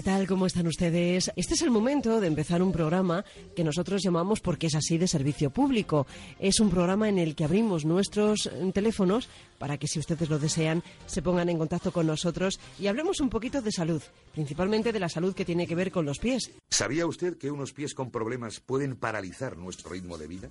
¿Qué tal? ¿Cómo están ustedes? Este es el momento de empezar un programa que nosotros llamamos Porque es así de servicio público. Es un programa en el que abrimos nuestros teléfonos para que si ustedes lo desean se pongan en contacto con nosotros y hablemos un poquito de salud, principalmente de la salud que tiene que ver con los pies. ¿Sabía usted que unos pies con problemas pueden paralizar nuestro ritmo de vida?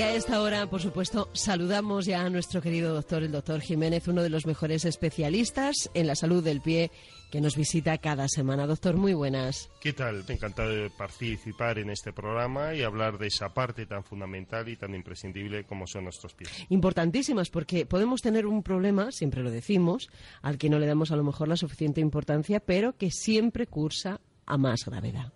Y a esta hora, por supuesto, saludamos ya a nuestro querido doctor, el doctor Jiménez, uno de los mejores especialistas en la salud del pie que nos visita cada semana. Doctor, muy buenas. ¿Qué tal? Encantado de participar en este programa y hablar de esa parte tan fundamental y tan imprescindible como son nuestros pies. Importantísimas, porque podemos tener un problema, siempre lo decimos, al que no le damos a lo mejor la suficiente importancia, pero que siempre cursa a más gravedad.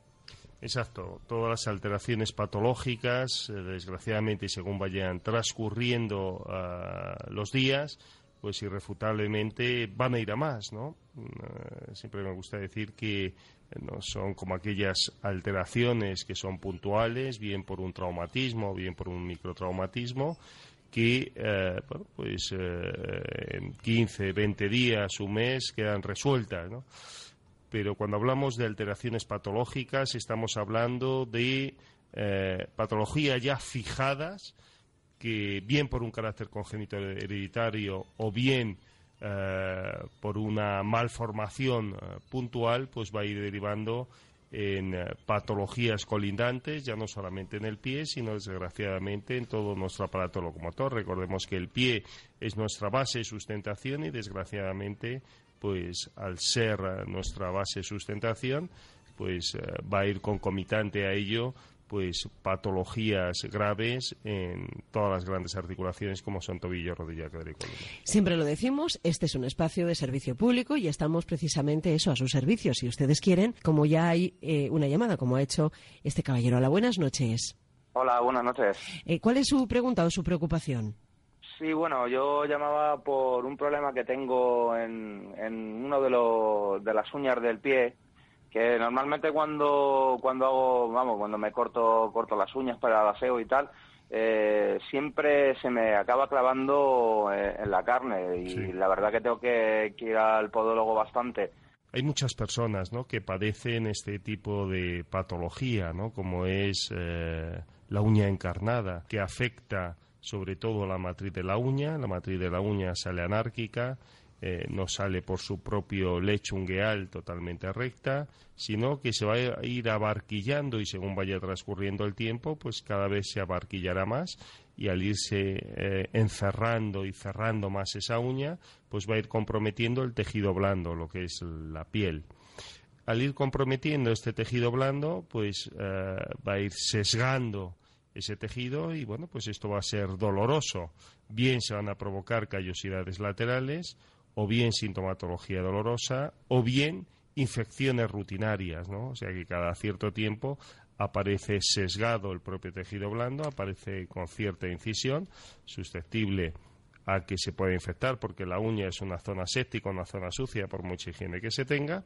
Exacto, todas las alteraciones patológicas, eh, desgraciadamente, según vayan transcurriendo ah, los días, pues irrefutablemente van a ir a más, ¿no? Eh, siempre me gusta decir que eh, no son como aquellas alteraciones que son puntuales, bien por un traumatismo, bien por un microtraumatismo, que bueno, pues en 15, 20 días, un mes quedan resueltas, ¿no? Pero cuando hablamos de alteraciones patológicas estamos hablando de eh, patologías ya fijadas que bien por un carácter congénito hereditario o bien eh, por una malformación eh, puntual, pues va a ir derivando en patologías colindantes, ya no solamente en el pie, sino desgraciadamente en todo nuestro aparato locomotor. Recordemos que el pie es nuestra base de sustentación y desgraciadamente pues al ser eh, nuestra base de sustentación, pues eh, va a ir concomitante a ello pues patologías graves en todas las grandes articulaciones como son tobillo, rodilla, cadera y columna. Siempre lo decimos, este es un espacio de servicio público y estamos precisamente eso a su servicio. Si ustedes quieren, como ya hay eh, una llamada, como ha hecho este caballero. Hola, buenas noches. Hola, buenas noches. ¿Cuál es su pregunta o su preocupación? Sí, bueno, yo llamaba por un problema que tengo en, en uno de, los, de las uñas del pie, que normalmente cuando, cuando hago, vamos, cuando me corto, corto las uñas para el aseo y tal, eh, siempre se me acaba clavando eh, en la carne y la verdad que tengo que, ir al podólogo bastante. Hay muchas personas ¿no? que padecen este tipo de patología, ¿no? como es eh, la uña encarnada, que afecta sobre todo la matriz de la uña. La matriz de la uña sale anárquica, eh, no sale por su propio lecho ungueal totalmente recta, sino que se va a ir abarquillando y según vaya transcurriendo el tiempo, pues cada vez se abarquillará más y al irse eh, encerrando y cerrando más esa uña, pues va a ir comprometiendo el tejido blando, lo que es la piel. Al ir comprometiendo este tejido blando, pues eh, va a ir sesgando ese tejido y bueno, pues esto va a ser doloroso. Bien se van a provocar callosidades laterales o bien sintomatología dolorosa o bien infecciones rutinarias, ¿no? O sea que cada cierto tiempo aparece sesgado el propio tejido blando, aparece con cierta incisión, susceptible a que se pueda infectar porque la uña es una zona séptica, una zona sucia por mucha higiene que se tenga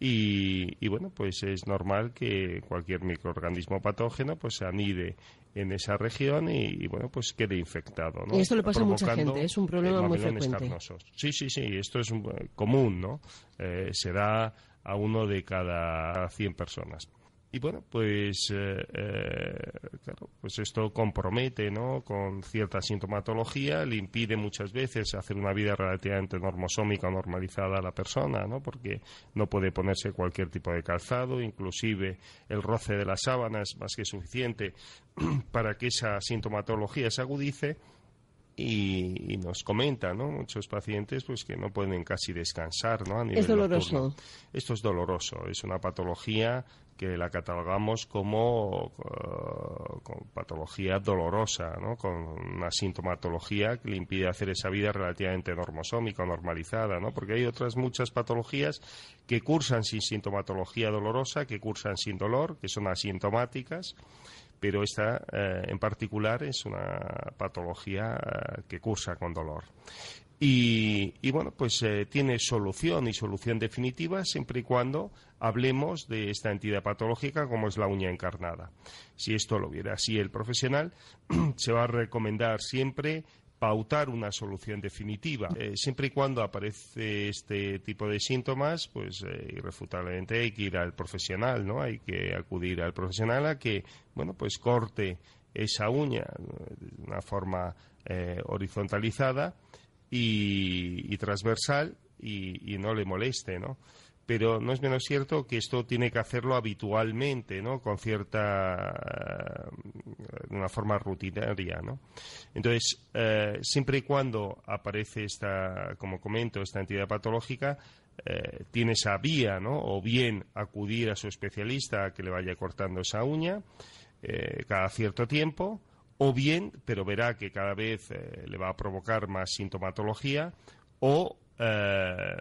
y, bueno, pues es normal que cualquier microorganismo patógeno pues se anide en esa región y, bueno, pues quede infectado. ¿no? Y esto le pasa a mucha gente, es un problema muy frecuente. Sí, sí, sí, esto es común, ¿no? Eh, se da a uno de cada 100 personas. Y bueno, pues, eh, eh, claro, pues esto compromete, ¿no? Con cierta sintomatología, le impide muchas veces hacer una vida relativamente normosómica o normalizada a la persona, ¿no? Porque no puede ponerse cualquier tipo de calzado, inclusive el roce de las sábanas más que suficiente para que esa sintomatología se agudice. Y, nos comentan, ¿no? Muchos pacientes, pues que no pueden casi descansar, ¿no? A nivel es doloroso. Nocturno. Esto es doloroso, es una patología que la catalogamos como, uh, patología dolorosa, ¿no? con una sintomatología que le impide hacer esa vida relativamente normosómica normalizada, ¿no? porque hay otras muchas patologías que cursan sin sintomatología dolorosa, que cursan sin dolor, que son asintomáticas, pero esta eh, en particular es una patología eh, que cursa con dolor. Y, bueno, pues eh, tiene solución y solución definitiva siempre y cuando hablemos de esta entidad patológica como es la uña encarnada. Si esto lo viera así el profesional, se va a recomendar siempre pautar una solución definitiva. Eh, siempre y cuando aparece este tipo de síntomas, pues eh, irrefutablemente hay que ir al profesional, ¿no? Hay que acudir al profesional a que, bueno, pues corte esa uña de una forma horizontalizada y, transversal y, no le moleste, ¿no? Pero no es menos cierto que esto tiene que hacerlo habitualmente, ¿no? Con cierta, de una forma rutinaria, ¿no? Entonces, eh, siempre y cuando aparece esta, como comento, esta entidad patológica, eh, tiene esa vía, ¿no? O bien acudir a su especialista a que le vaya cortando esa uña eh, cada cierto tiempo, o bien, pero verá que cada vez eh, le va a provocar más sintomatología, o eh,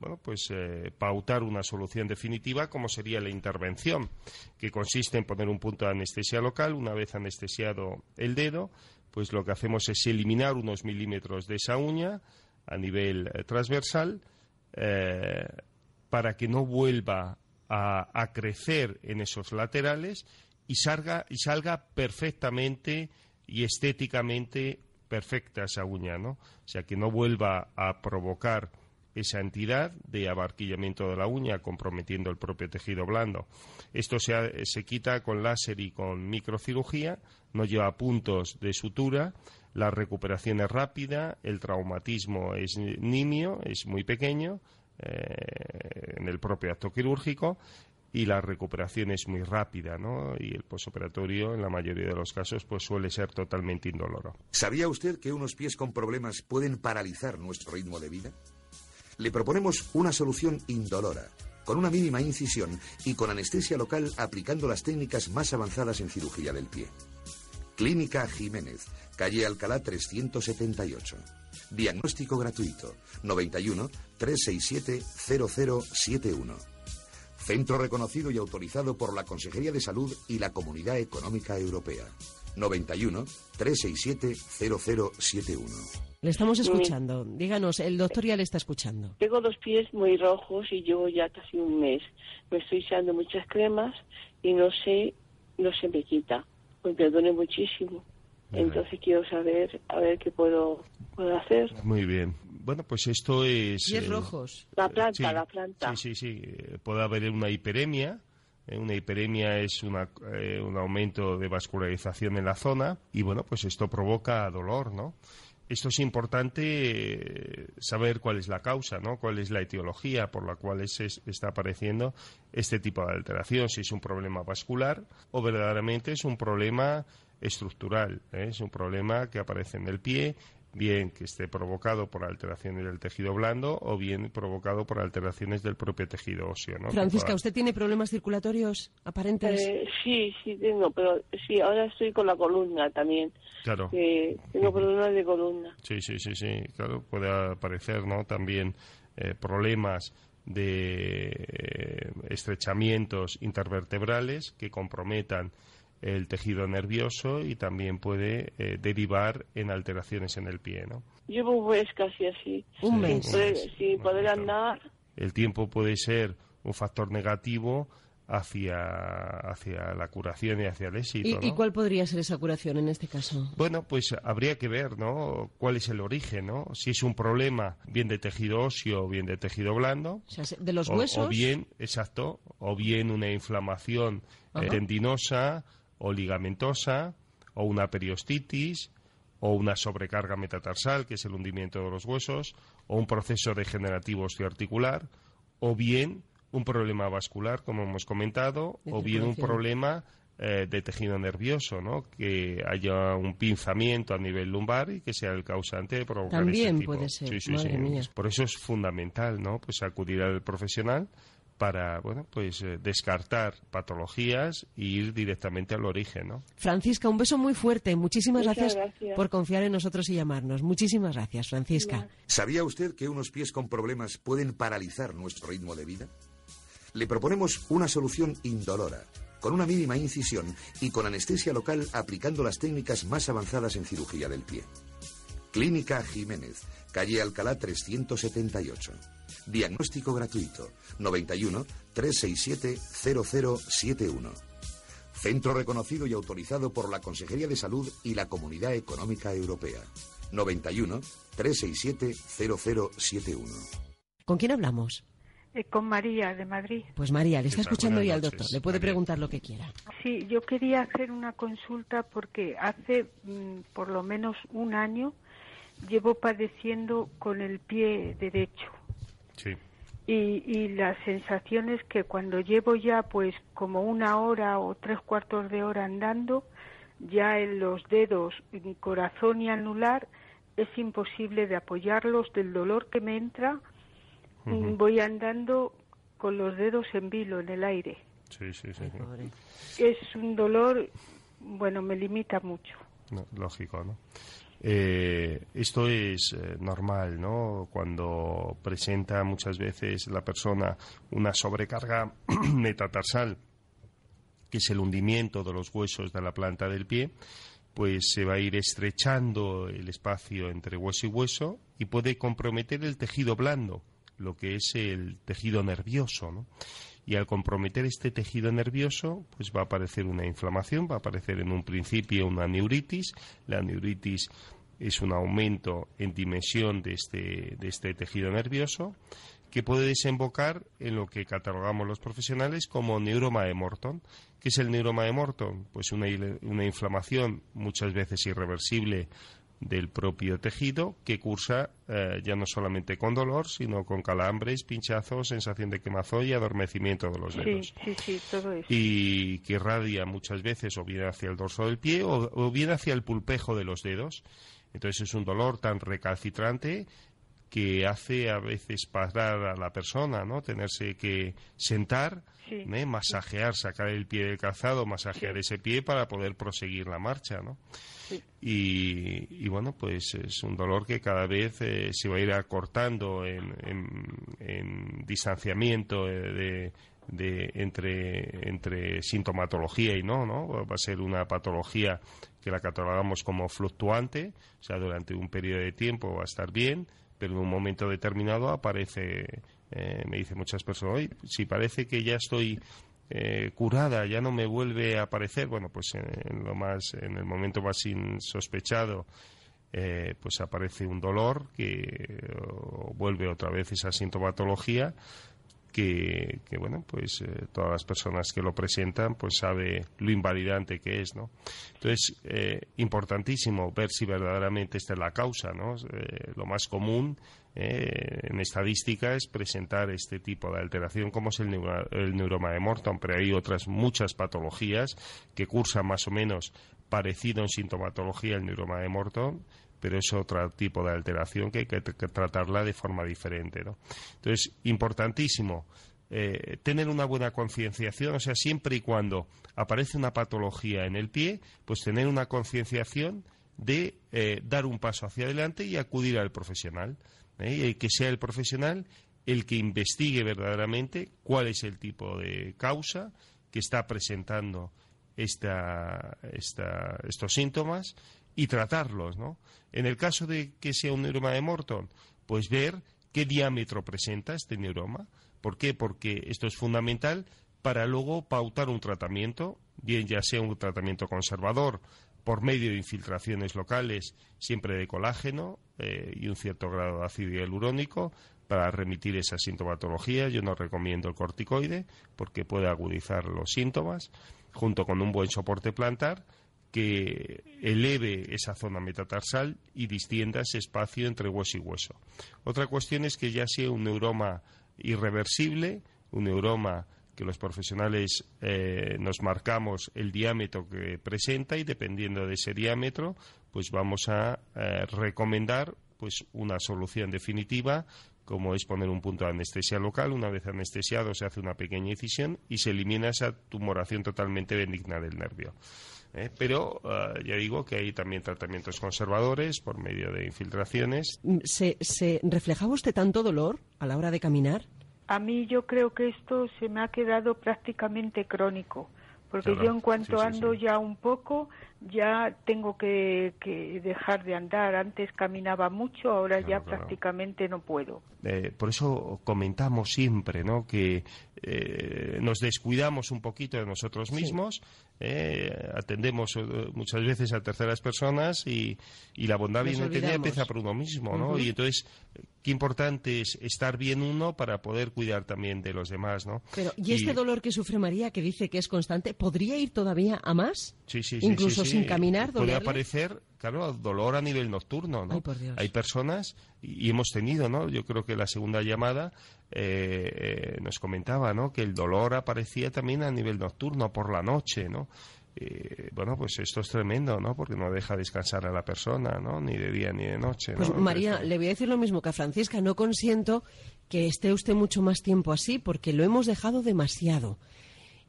bueno, pues eh, pautar una solución definitiva como sería la intervención, que consiste en poner un punto de anestesia local, una vez anestesiado el dedo, pues lo que hacemos es eliminar unos milímetros de esa uña a nivel transversal para que no vuelva a crecer en esos laterales y salga, y salga perfectamente y estéticamente perfecta esa uña, ¿no? O sea, que no vuelva a provocar esa entidad de abarquillamiento de la uña, comprometiendo el propio tejido blando. Esto se, se quita con láser y con microcirugía, no lleva puntos de sutura, la recuperación es rápida, el traumatismo es nimio, es muy pequeño eh, en el propio acto quirúrgico y la recuperación es muy rápida, ¿no? Y el posoperatorio, en la mayoría de los casos, pues suele ser totalmente indoloro. ¿Sabía usted que unos pies con problemas pueden paralizar nuestro ritmo de vida? Le proponemos una solución indolora, con una mínima incisión y con anestesia local aplicando las técnicas más avanzadas en cirugía del pie. Clínica Jiménez, calle Alcalá 378. Diagnóstico gratuito 91 367 0071. Centro reconocido y autorizado por la Consejería de Salud y la Comunidad Económica Europea. 91 367 0071. Le estamos escuchando. Díganos, el doctor ya le está escuchando. Tengo dos pies muy rojos y llevo ya casi un mes. Me estoy echando muchas cremas y no sé, no se me quita. Pues me duele muchísimo. Entonces quiero saber, a ver qué puedo, puedo hacer. Muy bien. Bueno, pues esto es... Pies eh, rojos. La planta, la planta. Sí, sí, sí. Eh, puede haber una hiperemia. Eh, una hiperemia es una, un aumento de vascularización en la zona y bueno, pues esto provoca dolor, ¿no? Esto es importante saber cuál es la causa, ¿no? Cuál es la etiología por la cual se está apareciendo este tipo de alteración, si es un problema vascular o verdaderamente es un problema estructural. ¿eh? Es un problema que aparece en el pie, bien que esté provocado por alteraciones del tejido blando o bien provocado por alteraciones del propio tejido óseo. ¿no? Francisca, ¿usted tiene problemas circulatorios aparentes? Eh, sí, sí tengo, pero sí, ahora estoy con la columna también. Claro. tengo problemas de columna. Sí, sí, sí, sí, claro, puede aparecer, ¿no? También eh, problemas de estrechamientos intervertebrales que comprometan el tejido nervioso y también puede eh, derivar en alteraciones en el pie, ¿no? Llevo un mes casi así. Un mes. Sin poder andar. El tiempo puede ser un factor negativo hacia, hacia la curación y hacia el éxito. ¿Y, cuál podría ser esa curación en este caso? Bueno, pues habría que ver, ¿no? ¿Cuál es el origen, ¿no? Si es un problema bien de tejido óseo o bien de tejido blando. O sea, de los huesos. O, bien, exacto, o bien una inflamación eh, tendinosa o ligamentosa o una periostitis o una sobrecarga metatarsal, que es el hundimiento de los huesos, o un proceso degenerativo osteoarticular, o bien un problema vascular, como hemos comentado, o bien un problema eh, de tejido nervioso, ¿no? Que haya un pinzamiento a nivel lumbar y que sea el causante de provocar También este tipo. puede ser, Sí, sí, madre sí. mía. Por eso es fundamental, ¿no? Pues acudir al profesional para, bueno, pues eh, descartar patologías e ir directamente al origen, ¿no? Francisca, un beso muy fuerte. Muchísimas gracias. por confiar en nosotros y llamarnos. Muchísimas gracias, Francisca. ¿Sabía usted que unos pies con problemas pueden paralizar nuestro ritmo de vida? Le proponemos una solución indolora, con una mínima incisión y con anestesia local aplicando las técnicas más avanzadas en cirugía del pie. Clínica Jiménez, calle Alcalá 378. Diagnóstico gratuito 91 367 0071. Centro reconocido y autorizado por la Consejería de Salud y la Comunidad Económica Europea. 91 367 0071. ¿Con quién hablamos? Eh, con María de Madrid. Pues María, le está escuchando ya al doctor. Le puede María. preguntar lo que quiera. Sí, yo quería hacer una consulta porque hace mm, por lo menos un año llevo padeciendo con el pie derecho. Sí. Y, y las sensaciones que cuando llevo ya pues como una hora o tres cuartos de hora andando, ya en los dedos, en corazón y anular, es imposible de apoyarlos del dolor que me entra. Voy andando con los dedos en vilo en el aire. Sí, sí, sí. Ay. Es un dolor, bueno, me limita mucho. No, lógico, ¿no? Eh, esto es eh, normal, ¿no? Cuando presenta muchas veces la persona una sobrecarga metatarsal, que es el hundimiento de los huesos de la planta del pie, pues se va a ir estrechando el espacio entre hueso y hueso y puede comprometer el tejido blando, lo que es el tejido nervioso, ¿no? Y al comprometer este tejido nervioso, pues va a aparecer una inflamación, va a aparecer en un principio una neuritis. La neuritis es un aumento en dimensión de este, de este tejido nervioso que puede desembocar en lo que catalogamos los profesionales como neuroma de Morton. ¿Qué es el neuroma de Morton? Pues una, una inflamación muchas veces irreversible del propio tejido que cursa eh, ya no solamente con dolor, sino con calambres, pinchazos, sensación de quemazón y adormecimiento de los Sí, dedos sí, sí, todo eso. y que irradia muchas veces o bien hacia el dorso del pie o, o bien hacia el pulpejo de los dedos. Entonces es un dolor tan recalcitrante que hace a veces parar a la persona, ¿no? Tenerse que sentar, Sí. ¿eh? masajear, sacar el pie del calzado, masajear ese pie para poder proseguir la marcha, ¿no? Sí. Y, y bueno, pues es un dolor que cada vez eh, se va a ir acortando en, en- en distanciamiento eh, de, de- entre, entre sintomatología y no, ¿no? Va a ser una patología que la catalogamos como fluctuante, o sea, durante un periodo de tiempo va a estar bien, pero en un momento determinado aparece, eh, me dicen muchas personas, "Oye, si parece que ya estoy eh, curada, ya no me vuelve a aparecer, bueno, pues en, en lo más, en el momento más insospechado, eh, pues aparece un dolor que eh, vuelve otra vez esa sintomatología que, bueno pues eh, todas las personas que lo presentan pues sabe lo invalidante que es no entonces eh, importantísimo ver si verdaderamente esta es la causa no Eh, lo más común eh, en estadística es presentar este tipo de alteración como es el, neura- el neuroma de Morton pero hay otras muchas patologías que cursan más o menos parecido en sintomatología el neuroma de Morton pero es otro tipo de alteración que hay que, tratarla de forma diferente. ¿no? Entonces, importantísimo eh, tener una buena concienciación, o sea, siempre y cuando aparece una patología en el pie, pues tener una concienciación de eh, dar un paso hacia adelante y acudir al profesional. ¿eh? Y que sea el profesional el que investigue verdaderamente cuál es el tipo de causa que está presentando esta, esta- estos síntomas y tratarlos, ¿no? En el caso de que sea un neuroma de Morton, pues ver qué diámetro presenta este neuroma. ¿Por qué? Porque esto es fundamental para luego pautar un tratamiento, bien ya sea un tratamiento conservador por medio de infiltraciones locales, siempre de colágeno eh, y un cierto grado de ácido hialurónico, para remitir esa sintomatología. Yo no recomiendo el corticoide porque puede agudizar los síntomas junto con un buen soporte plantar, que eleve esa zona metatarsal y distienda ese espacio entre hueso y hueso. Otra cuestión es que ya sea un neuroma irreversible, un neuroma que los profesionales eh, nos marcamos el diámetro que presenta y dependiendo de ese diámetro, pues vamos a eh, recomendar pues una solución definitiva como es poner un punto de anestesia local. Una vez anestesiado se hace una pequeña incisión y se elimina esa tumoración totalmente benigna del nervio. ¿Eh? Pero ya digo que hay también tratamientos conservadores por medio de infiltraciones. ¿Se, ¿Se reflejaba usted tanto dolor a la hora de caminar? A mí yo creo que esto se me ha quedado prácticamente crónico, porque yo en cuanto ando ya un poco, ya tengo que, dejar de andar. Antes caminaba mucho, ahora ya prácticamente no puedo. Eh, por eso comentamos siempre ¿no? que eh, nos descuidamos un poquito de nosotros mismos, eh, atendemos muchas veces a terceras personas y, la bondad viene que empieza por uno mismo. ¿no? Y entonces qué importante es estar bien uno para poder cuidar también de los demás, ¿no? Pero, ¿y, este dolor que sufre María, que dice que es constante, podría ir todavía a más? Sí, sí, sí. Incluso sin caminar, Puede aparecer, claro, dolor a nivel nocturno, ¿no? Hay personas, y, hemos tenido, ¿no? Yo creo que la segunda llamada eh, eh, nos comentaba, ¿no? Que el dolor aparecía también a nivel nocturno, por la noche, ¿no? Eh, bueno, pues esto es tremendo, ¿no? Porque no deja descansar a la persona, ¿no? Ni de día ni de noche. Pues María, le voy a decir lo mismo que a Francisca. No consiento que esté usted mucho más tiempo así porque lo hemos dejado demasiado.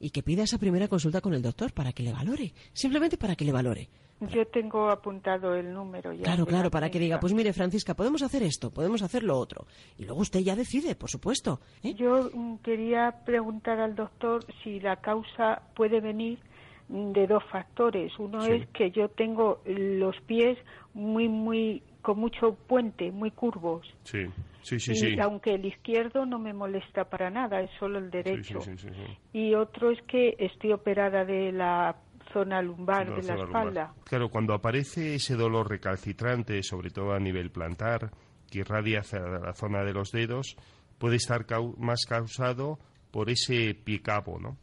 Y que pida esa primera consulta con el doctor para que le valore. Simplemente para que le valore. Yo tengo apuntado el número ya. Claro, claro, para que diga, pues mire, Francisca, podemos hacer esto, podemos hacer lo otro. Y luego usted ya decide, por supuesto. ¿eh? Yo mm, quería preguntar al doctor si la causa puede venir de dos factores. Uno es que yo tengo los pies muy, muy, con mucho puente, muy curvos. Sí, sí, sí. Y aunque el izquierdo no me molesta para nada, es solo el derecho. y otro es que estoy operada de la zona lumbar de la, espalda. Claro, cuando aparece ese dolor recalcitrante, sobre todo a nivel plantar, que irradia hacia la zona de los dedos, puede estar más causado por ese pie cabo, ¿no?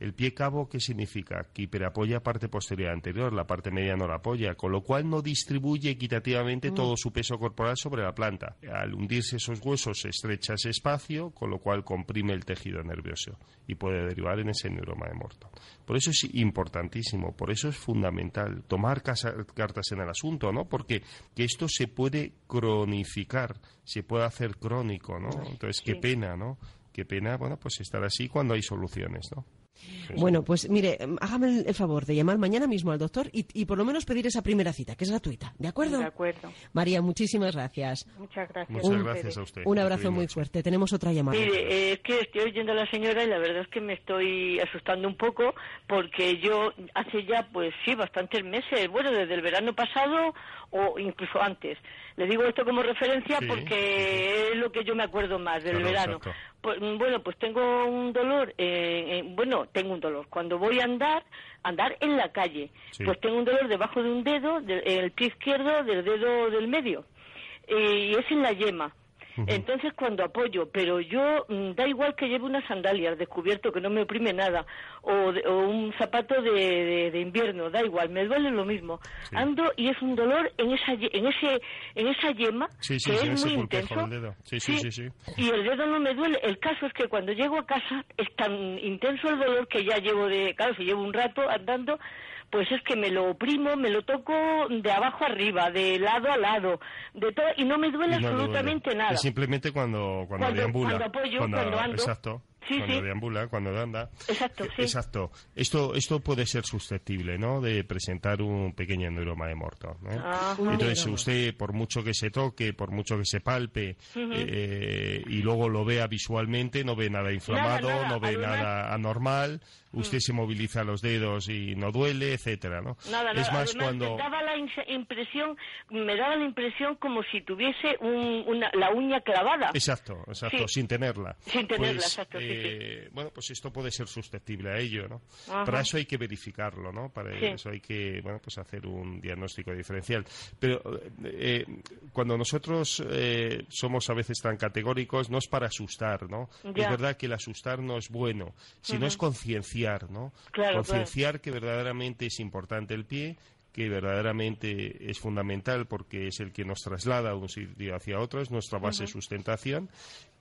El pie cabo, ¿qué significa? Que hiperapoya parte posterior anterior, la parte media no la apoya, con lo cual no distribuye equitativamente mm. todo su peso corporal sobre la planta. Al hundirse esos huesos se estrecha ese espacio, con lo cual comprime el tejido nervioso y puede derivar en ese neuroma de Morton. Por eso es importantísimo, por eso es fundamental tomar cartas en el asunto, ¿no? Porque esto se puede cronificar, se puede hacer crónico, ¿no? Entonces, qué pena, ¿no? Qué pena, bueno, pues estar así cuando hay soluciones, ¿no? Bueno, pues mire, hágame el favor de llamar mañana mismo al doctor y, por lo menos pedir esa primera cita, que es gratuita. ¿De acuerdo? De acuerdo. María, muchísimas gracias. Muchas gracias. Muchas gracias a usted. Un abrazo muy fuerte. Tenemos otra llamada. Mire, es que estoy oyendo a la señora y la verdad es que me estoy asustando un poco porque yo hace ya, pues sí, bastantes meses, bueno, desde el verano pasado o incluso antes. Le digo esto como referencia porque es lo que yo me acuerdo más del verano. Pues, bueno, pues tengo un dolor, eh, bueno, tengo un dolor. Cuando voy a andar, andar en la calle, pues tengo un dolor debajo de un dedo, del el pie izquierdo del dedo del medio. Eh, y es en la yema. Entonces cuando apoyo, pero yo mm, da igual que lleve unas sandalias descubierto que no me oprime nada o, un zapato de, invierno, da igual, me duele lo mismo. Ando y es un dolor en esa en ese en esa yema que es muy intenso. y el dedo no me duele. El caso es que cuando llego a casa es tan intenso el dolor que ya llevo de, claro, si llevo un rato andando, pues es que me lo oprimo, me lo toco de abajo arriba, de lado a lado, de todo, y no me duele absolutamente nada. Es simplemente cuando, cuando, deambula. Cuando apoyo, cuando, ando. Exacto. Cuando deambula, cuando anda. Exacto, sí. Exacto. Esto, esto puede ser susceptible, ¿no? De presentar un pequeño neuroma de morto. Entonces, usted, por mucho que se toque, por mucho que se palpe, eh, y luego lo vea visualmente, no ve nada inflamado, no ve nada anormal, usted se moviliza los dedos y no duele, etcétera, ¿no? Nada, es más cuando me daba la impresión, me daba la impresión como si tuviese una, la uña clavada. Exacto, exacto, sin tenerla. Sin tenerla, pues, exacto. Eh, bueno, pues esto puede ser susceptible a ello, ¿no? Para eso hay que verificarlo, ¿no? Para eso hay que, bueno, pues hacer un diagnóstico diferencial. Pero eh, cuando nosotros eh, somos a veces tan categóricos, no es para asustar, ¿no? Es verdad que el asustar no es bueno, si no es conciencia concienciar, ¿no? Claro, concienciar que verdaderamente es importante el pie, que verdaderamente es fundamental porque es el que nos traslada de un sitio hacia otro, es nuestra base de sustentación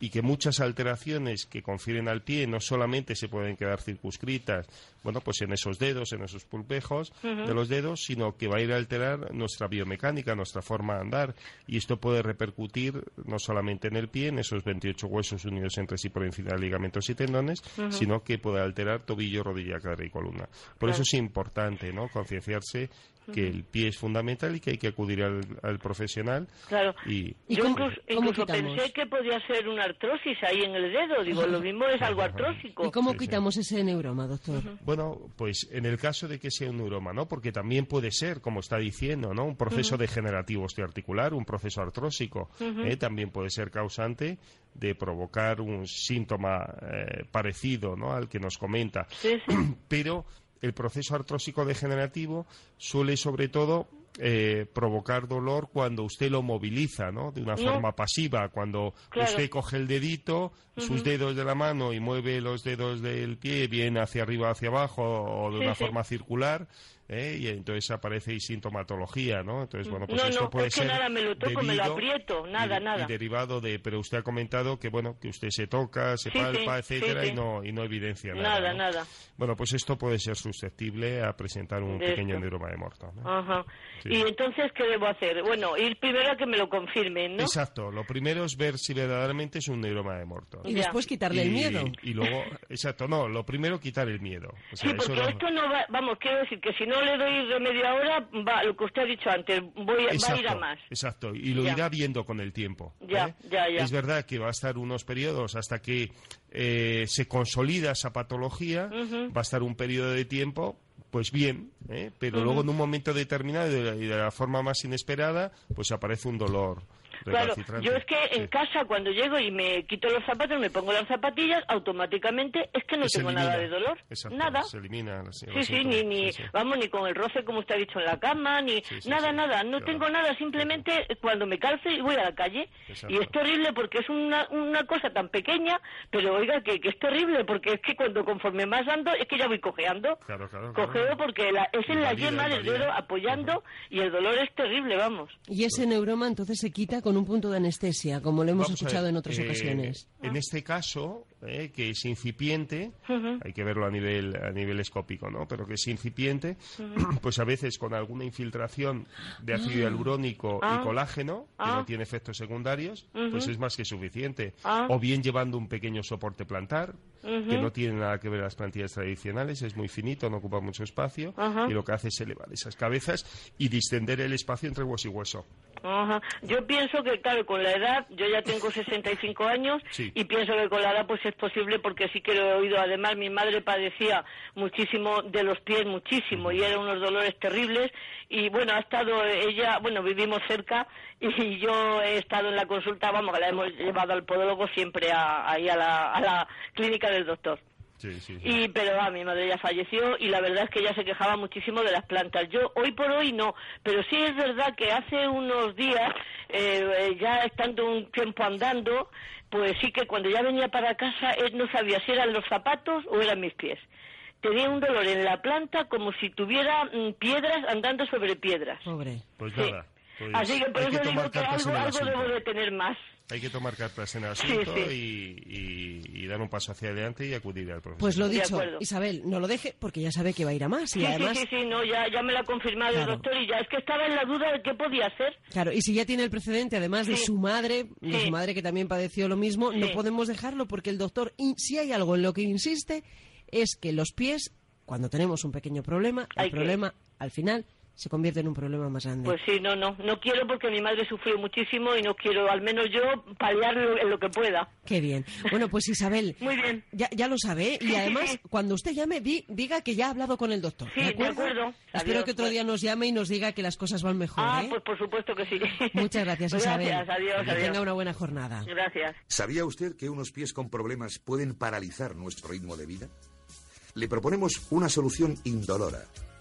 y que muchas alteraciones que confieren al pie no solamente se pueden quedar circunscritas, bueno, pues en esos dedos, en esos pulpejos de los dedos, sino que va a ir a alterar nuestra biomecánica, nuestra forma de andar y esto puede repercutir no solamente en el pie, en esos 28 huesos unidos entre sí por encima de ligamentos y tendones, sino que puede alterar tobillo, rodilla, cadera y columna. Por eso es importante, ¿no?, concienciarse que el pie es fundamental y que hay que acudir al, profesional. Claro. Y, Yo incluso, pensé que podía ser una artrosis ahí en el dedo. Digo, lo mismo es algo artrósico. ¿Y cómo quitamos ese neuroma, doctor? Bueno, pues en el caso de que sea un neuroma, ¿no? Porque también puede ser, como está diciendo, ¿no? Un proceso degenerativo osteoarticular, un proceso artrósico. ¿eh? También puede ser causante de provocar un síntoma eh, parecido ¿no? al que nos comenta. Pero el proceso artrósico degenerativo suele sobre todo eh, provocar dolor cuando usted lo moviliza, ¿no? De una forma pasiva, cuando usted coge el dedito, sus dedos de la mano y mueve los dedos del pie bien hacia arriba, hacia abajo o de una forma circular, ¿eh? y entonces aparece ahí sintomatología, ¿no? Entonces, bueno, pues no, esto no, puede es ser que nada, me lo toco, me lo aprieto, nada, y, nada. Y derivado de, pero usted ha comentado que, bueno, que usted se toca, se palpa, etcétera, y no y no evidencia nada. Nada, nada. Bueno, pues esto puede ser susceptible a presentar un pequeño neuroma de morto. ¿no? Ajá. ¿Y entonces qué debo hacer? Bueno, ir primero a que me lo confirmen, ¿no? Exacto. Lo primero es ver si verdaderamente es un neuroma de morto. Y después quitarle el miedo. Y luego, exacto, no, lo primero quitar el miedo. O sea, sí, porque eso no- esto no va, vamos, quiero decir que si no le doy remedio ahora, va, lo que usted ha dicho antes, voy, a- va a ir a más. Exacto, y lo Ya. irá viendo con el tiempo. Ya, ¿eh? ya, ya. Es verdad que va a estar unos periodos hasta que eh, se consolida esa patología, va a estar un periodo de tiempo, pues bien, ¿eh? pero luego en un momento determinado de, y de la forma más inesperada, pues aparece un dolor. Claro, yo es que en Sí. casa cuando llego y me quito los zapatos, me pongo las zapatillas, automáticamente es que no Se tengo elimina. nada de dolor, Exacto, nada. Se elimina. Sí, Sí, sí, ni, ni, vamos, ni con el roce como usted ha dicho en la cama, ni Sí, sí, nada, sí. nada, no Claro. tengo nada, simplemente cuando me calce y voy a la calle. Exacto. Y es terrible porque es una, una cosa tan pequeña, pero oiga, que, que es terrible porque es que cuando conforme más ando, es que ya voy cojeando. Claro, claro, claro. Cojeo porque la- es en la yema del dedo apoyando y el dolor es terrible, vamos. Y ese neuroma entonces se quita con un punto de anestesia, como lo hemos Vamos escuchado ver, en otras eh, ocasiones. En este caso, eh, que es incipiente, hay que verlo a nivel a nivel escópico, ¿no? Pero que es incipiente, pues a veces con alguna infiltración de ácido hialurónico Ah. y colágeno, que Ah. no tiene efectos secundarios, pues es más que suficiente. Ah. O bien llevando un pequeño soporte plantar, que no tiene nada que ver las plantillas tradicionales, es muy finito, no ocupa mucho espacio, y lo que hace es elevar esas cabezas y distender el espacio entre hueso y hueso. Ajá. Yo pienso que, claro, con la edad, yo ya tengo 65 años Sí. y pienso que con la edad pues es posible porque sí que lo he oído. Además, mi madre padecía muchísimo de los pies, muchísimo, y eran unos dolores terribles. Y bueno, ha estado ella, bueno, vivimos cerca y yo he estado en la consulta, vamos, que la hemos llevado al podólogo siempre a- ahí a la, a la clínica del doctor. Sí, sí, sí. Y, pero ah, mi madre ya falleció y la verdad es que ella se quejaba muchísimo de las plantas. Yo hoy por hoy no, pero sí es verdad que hace unos días, eh, eh, ya estando un tiempo andando, pues sí que cuando ya venía para casa eh, no sabía si eran los zapatos o eran mis pies. Tenía un dolor en la planta como si tuviera mm, piedras andando sobre piedras. Pobre. Pues Sí. nada. pues Así que por hay eso que digo tomar que cartas algo, en el algo debo de tener más. Hay que tomar cartas en el Sí, asunto sí. Y, y- y dar un paso hacia adelante y acudir al profesor. Pues lo dicho. Isabel, no lo deje porque ya sabe que va a ir a más. Y Sí, además, sí, sí, sí, no, ya, ya me lo ha confirmado Claro. el doctor y ya es que estaba en la duda de qué podía hacer. claro, y si ya tiene el precedente, además de su madre, de su madre que también padeció lo mismo, no podemos dejarlo porque el doctor, si hay algo en lo que insiste, es que los pies, cuando tenemos un pequeño problema, el Hay que- problema al final se convierte en un problema más grande. Pues sí, no, no, no quiero porque mi madre sufrió muchísimo y no quiero, al menos yo, paliarlo en lo que pueda. Qué bien. Bueno, pues Isabel, Muy bien. ya, ya lo sabe, y sí, además, sí. cuando usted llame, di- diga que ya ha hablado con el doctor. Sí, de acuerdo. Espero Adiós, que otro pues. día nos llame y nos diga que las cosas van mejor. Ah, ¿eh? pues por supuesto que sí. Muchas gracias, Pues Isabel. Gracias, adiós, que adiós. tenga una buena jornada. Gracias. ¿Sabía usted que unos pies con problemas pueden paralizar nuestro ritmo de vida? Le proponemos una solución indolora,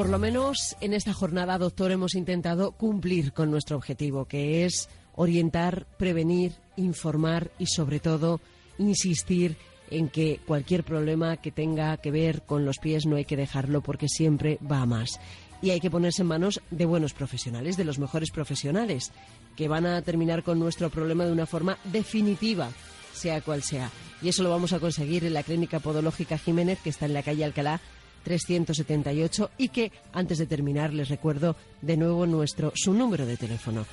Por lo menos en esta jornada, doctor, hemos intentado cumplir con nuestro objetivo, que es orientar, prevenir, informar y, sobre todo, insistir en que cualquier problema que tenga que ver con los pies no hay que dejarlo porque siempre va a más. Y hay que ponerse en manos de buenos profesionales, de los mejores profesionales, que van a terminar con nuestro problema de una forma definitiva, sea cual sea. Y eso lo vamos a conseguir en la Clínica Podológica Jiménez, que está en la calle Alcalá 378 y que antes de terminar les recuerdo de nuevo nuestro su número de teléfono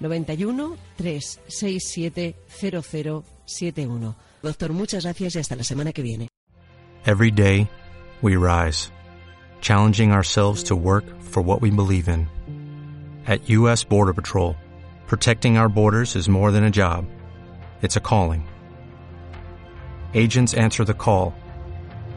91 367 0071. Doctor, muchas gracias y hasta la semana que viene. Every day we rise, challenging ourselves to work for what we believe in. At US Border Patrol, protecting our borders is more than a job. It's a calling. Agents answer the call